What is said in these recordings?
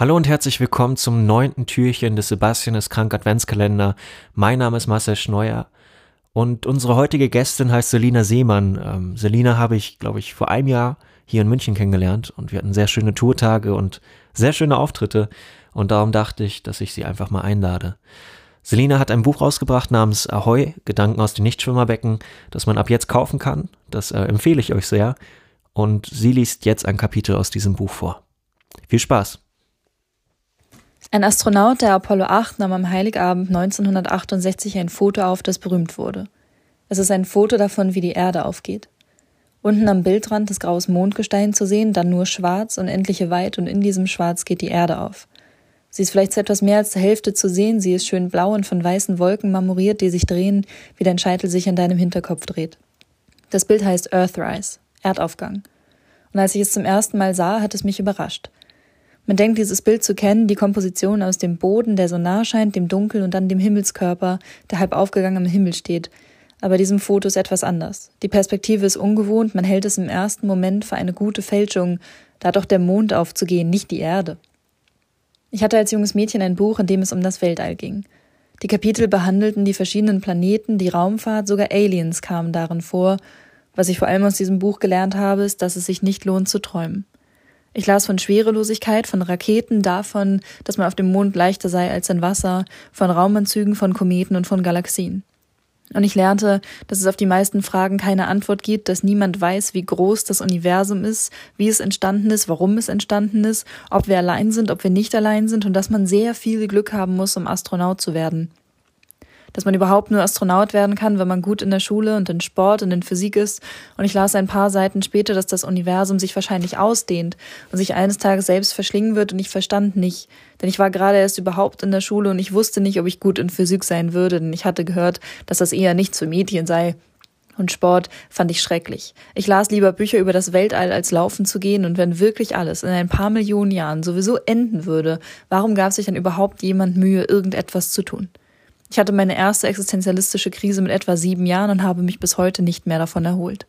Hallo und herzlich willkommen zum neunten Türchen des Sebastian ist krank Adventskalender. Mein Name ist Marcel Schneuer und unsere heutige Gästin heißt Selina Seemann. Ähm, Selina habe ich, glaube ich, vor einem Jahr hier in München kennengelernt und wir hatten sehr schöne Tourtage und sehr schöne Auftritte und darum dachte ich, dass ich sie einfach mal einlade. Selina hat ein Buch rausgebracht namens Ahoi, Gedanken aus den Nichtschwimmerbecken, das man ab jetzt kaufen kann. Das äh, empfehle ich euch sehr. Und sie liest jetzt ein Kapitel aus diesem Buch vor. Viel Spaß! Ein Astronaut der Apollo 8 nahm am Heiligabend 1968 ein Foto auf, das berühmt wurde. Es ist ein Foto davon, wie die Erde aufgeht. Unten am Bildrand ist graues Mondgestein zu sehen, dann nur schwarz, unendliche weit und in diesem Schwarz geht die Erde auf. Sie ist vielleicht zu etwas mehr als der Hälfte zu sehen, sie ist schön blau und von weißen Wolken marmoriert, die sich drehen, wie dein Scheitel sich an deinem Hinterkopf dreht. Das Bild heißt Earthrise, Erdaufgang. Und als ich es zum ersten Mal sah, hat es mich überrascht. Man denkt, dieses Bild zu kennen, die Komposition aus dem Boden, der so nah scheint, dem Dunkel und dann dem Himmelskörper, der halb aufgegangen am Himmel steht. Aber diesem Foto ist etwas anders. Die Perspektive ist ungewohnt, man hält es im ersten Moment für eine gute Fälschung, da doch der Mond aufzugehen, nicht die Erde. Ich hatte als junges Mädchen ein Buch, in dem es um das Weltall ging. Die Kapitel behandelten die verschiedenen Planeten, die Raumfahrt, sogar Aliens kamen darin vor. Was ich vor allem aus diesem Buch gelernt habe, ist, dass es sich nicht lohnt zu träumen. Ich las von Schwerelosigkeit, von Raketen, davon, dass man auf dem Mond leichter sei als in Wasser, von Raumanzügen, von Kometen und von Galaxien. Und ich lernte, dass es auf die meisten Fragen keine Antwort gibt, dass niemand weiß, wie groß das Universum ist, wie es entstanden ist, warum es entstanden ist, ob wir allein sind, ob wir nicht allein sind und dass man sehr viel Glück haben muss, um Astronaut zu werden dass man überhaupt nur Astronaut werden kann, wenn man gut in der Schule und in Sport und in Physik ist. Und ich las ein paar Seiten später, dass das Universum sich wahrscheinlich ausdehnt und sich eines Tages selbst verschlingen wird und ich verstand nicht. Denn ich war gerade erst überhaupt in der Schule und ich wusste nicht, ob ich gut in Physik sein würde, denn ich hatte gehört, dass das eher nichts für Mädchen sei. Und Sport fand ich schrecklich. Ich las lieber Bücher über das Weltall, als laufen zu gehen, und wenn wirklich alles in ein paar Millionen Jahren sowieso enden würde, warum gab sich dann überhaupt jemand Mühe, irgendetwas zu tun? Ich hatte meine erste existenzialistische Krise mit etwa sieben Jahren und habe mich bis heute nicht mehr davon erholt.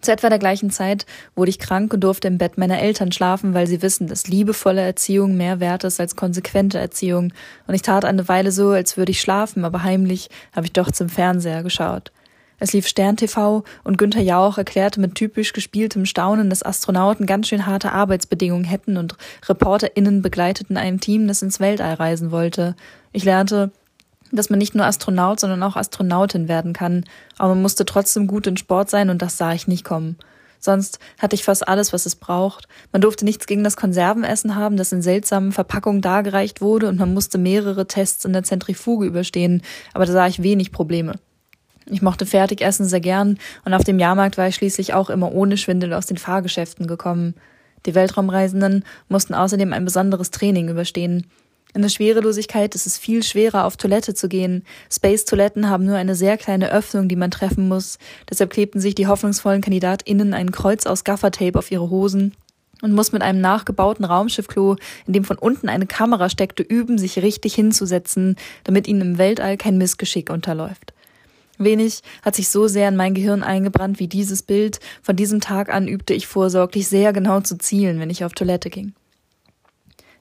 Zu etwa der gleichen Zeit wurde ich krank und durfte im Bett meiner Eltern schlafen, weil sie wissen, dass liebevolle Erziehung mehr wert ist als konsequente Erziehung. Und ich tat eine Weile so, als würde ich schlafen, aber heimlich habe ich doch zum Fernseher geschaut. Es lief Stern TV und Günther Jauch erklärte mit typisch gespieltem Staunen, dass Astronauten ganz schön harte Arbeitsbedingungen hätten und ReporterInnen begleiteten ein Team, das ins Weltall reisen wollte. Ich lernte, dass man nicht nur Astronaut, sondern auch Astronautin werden kann, aber man musste trotzdem gut in Sport sein und das sah ich nicht kommen. Sonst hatte ich fast alles, was es braucht. Man durfte nichts gegen das Konservenessen haben, das in seltsamen Verpackungen dargereicht wurde, und man musste mehrere Tests in der Zentrifuge überstehen, aber da sah ich wenig Probleme. Ich mochte Fertigessen sehr gern, und auf dem Jahrmarkt war ich schließlich auch immer ohne Schwindel aus den Fahrgeschäften gekommen. Die Weltraumreisenden mussten außerdem ein besonderes Training überstehen. In der Schwerelosigkeit ist es viel schwerer, auf Toilette zu gehen. Space-Toiletten haben nur eine sehr kleine Öffnung, die man treffen muss. Deshalb klebten sich die hoffnungsvollen KandidatInnen ein Kreuz aus Gaffertape auf ihre Hosen und muss mit einem nachgebauten Raumschiffklo, in dem von unten eine Kamera steckte, üben, sich richtig hinzusetzen, damit ihnen im Weltall kein Missgeschick unterläuft. Wenig hat sich so sehr in mein Gehirn eingebrannt wie dieses Bild. Von diesem Tag an übte ich vorsorglich sehr genau zu zielen, wenn ich auf Toilette ging.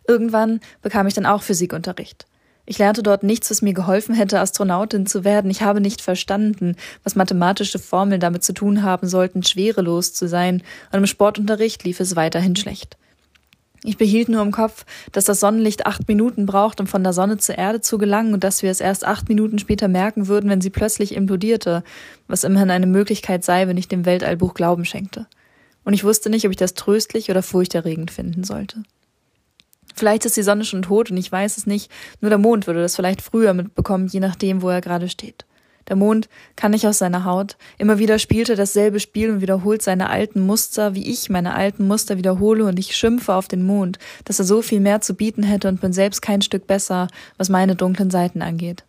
Irgendwann bekam ich dann auch Physikunterricht. Ich lernte dort nichts, was mir geholfen hätte, Astronautin zu werden. Ich habe nicht verstanden, was mathematische Formeln damit zu tun haben sollten, schwerelos zu sein, und im Sportunterricht lief es weiterhin schlecht. Ich behielt nur im Kopf, dass das Sonnenlicht acht Minuten braucht, um von der Sonne zur Erde zu gelangen und dass wir es erst acht Minuten später merken würden, wenn sie plötzlich implodierte, was immerhin eine Möglichkeit sei, wenn ich dem Weltallbuch Glauben schenkte. Und ich wusste nicht, ob ich das tröstlich oder furchterregend finden sollte. Vielleicht ist die Sonne schon tot und ich weiß es nicht, nur der Mond würde das vielleicht früher mitbekommen, je nachdem, wo er gerade steht. Der Mond kann nicht aus seiner Haut. Immer wieder spielt er dasselbe Spiel und wiederholt seine alten Muster, wie ich meine alten Muster wiederhole und ich schimpfe auf den Mond, dass er so viel mehr zu bieten hätte und bin selbst kein Stück besser, was meine dunklen Seiten angeht.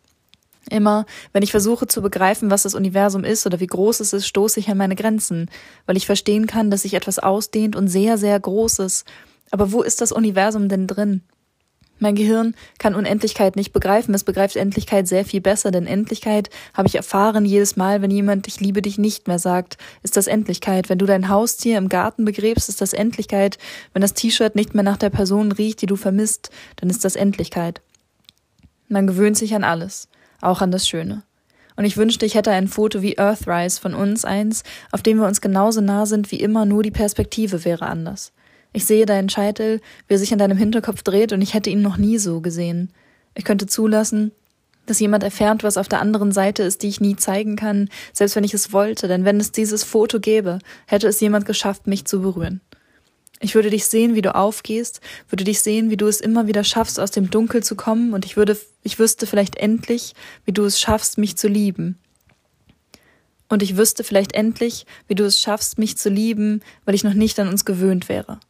Immer, wenn ich versuche zu begreifen, was das Universum ist oder wie groß es ist, stoße ich an meine Grenzen, weil ich verstehen kann, dass sich etwas ausdehnt und sehr, sehr groß ist aber wo ist das Universum denn drin? Mein Gehirn kann Unendlichkeit nicht begreifen. Es begreift Endlichkeit sehr viel besser, denn Endlichkeit habe ich erfahren jedes Mal, wenn jemand ich liebe dich nicht mehr sagt, ist das Endlichkeit. Wenn du dein Haustier im Garten begräbst, ist das Endlichkeit. Wenn das T-Shirt nicht mehr nach der Person riecht, die du vermisst, dann ist das Endlichkeit. Man gewöhnt sich an alles, auch an das Schöne. Und ich wünschte, ich hätte ein Foto wie Earthrise von uns eins, auf dem wir uns genauso nah sind wie immer, nur die Perspektive wäre anders. Ich sehe deinen Scheitel, wie er sich an deinem Hinterkopf dreht, und ich hätte ihn noch nie so gesehen. Ich könnte zulassen, dass jemand erfährt, was auf der anderen Seite ist, die ich nie zeigen kann, selbst wenn ich es wollte, denn wenn es dieses Foto gäbe, hätte es jemand geschafft, mich zu berühren. Ich würde dich sehen, wie du aufgehst, würde dich sehen, wie du es immer wieder schaffst, aus dem Dunkel zu kommen, und ich würde, ich wüsste vielleicht endlich, wie du es schaffst, mich zu lieben. Und ich wüsste vielleicht endlich, wie du es schaffst, mich zu lieben, weil ich noch nicht an uns gewöhnt wäre.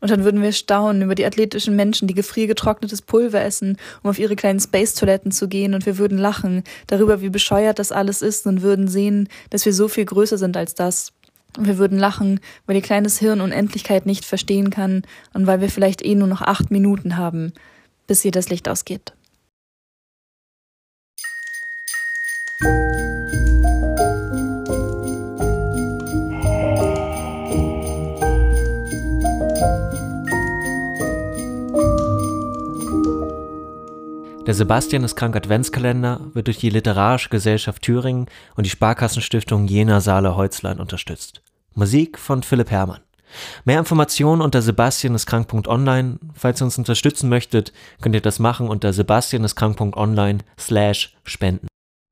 Und dann würden wir staunen über die athletischen Menschen, die gefriergetrocknetes Pulver essen, um auf ihre kleinen Space-Toiletten zu gehen, und wir würden lachen darüber, wie bescheuert das alles ist, und würden sehen, dass wir so viel größer sind als das. Und wir würden lachen, weil ihr kleines Hirn Unendlichkeit nicht verstehen kann und weil wir vielleicht eh nur noch acht Minuten haben, bis hier das Licht ausgeht. Der Sebastian ist krank Adventskalender wird durch die Literarische Gesellschaft Thüringen und die Sparkassenstiftung Jena Saale Holzlein unterstützt. Musik von Philipp Herrmann. Mehr Informationen unter sebastianiskrank.online. Falls ihr uns unterstützen möchtet, könnt ihr das machen unter sebastianiskrank.online slash spenden.